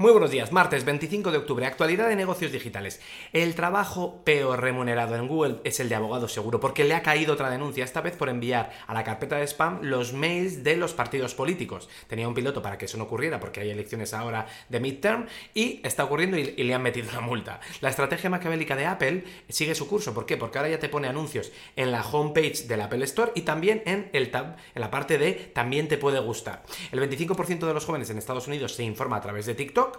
Muy buenos días, martes 25 de octubre, actualidad de negocios digitales. El trabajo peor remunerado en Google es el de abogado seguro, porque le ha caído otra denuncia, esta vez por enviar a la carpeta de spam los mails de los partidos políticos. Tenía un piloto para que eso no ocurriera, porque hay elecciones ahora de midterm, y está ocurriendo y, le han metido una multa. La estrategia macabélica de Apple sigue su curso, ¿por qué? Porque ahora ya te pone anuncios en la homepage del Apple Store y también en el tab, en la parte de también te puede gustar. El 25% de los jóvenes en Estados Unidos se informa a través de TikTok,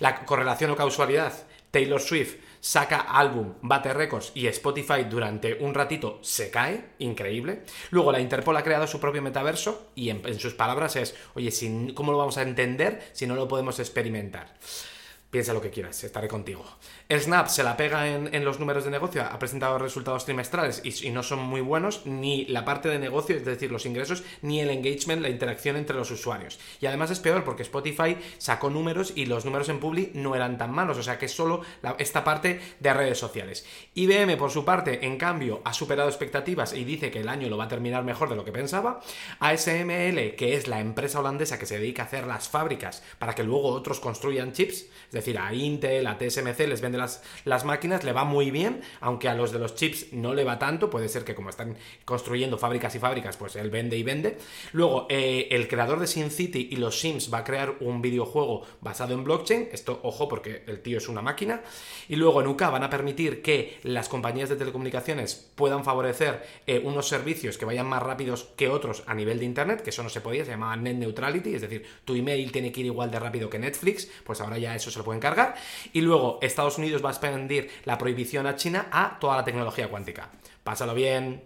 la correlación o causalidad, Taylor Swift saca álbum, bate récords y Spotify durante un ratito se cae, increíble. Luego la Interpol ha creado su propio metaverso y en, sus palabras es, oye, ¿cómo lo vamos a entender si no lo podemos experimentar? Piensa lo que quieras, estaré contigo. Snap se la pega en, los números de negocio, ha presentado resultados trimestrales y, no son muy buenos, ni la parte de negocio, es decir, los ingresos, ni el engagement, la interacción entre los usuarios. Y además es peor porque Spotify sacó números y los números en Publi no eran tan malos, o sea que es solo esta parte de redes sociales. IBM, por su parte, en cambio, ha superado expectativas y dice que el año lo va a terminar mejor de lo que pensaba. ASML, que es la empresa holandesa que se dedica a hacer las fábricas para que luego otros construyan chips, es decir, a Intel, a TSMC les vende las, las máquinas, le va muy bien, aunque a los de los chips no le va tanto, puede ser que como están construyendo fábricas y fábricas, pues él vende y vende. Luego, eh, el creador de SimCity y los Sims va a crear un videojuego basado en blockchain, esto ojo porque el tío es una máquina, y luego en UK van a permitir que las compañías de telecomunicaciones puedan favorecer eh, unos servicios que vayan más rápidos que otros a nivel de Internet, que eso no se podía, se llamaba Net Neutrality, es decir, tu email tiene que ir igual de rápido que Netflix, pues ahora ya eso se lo encargar. Y luego Estados Unidos va a expandir la prohibición a China a toda la tecnología cuántica. Pásalo bien.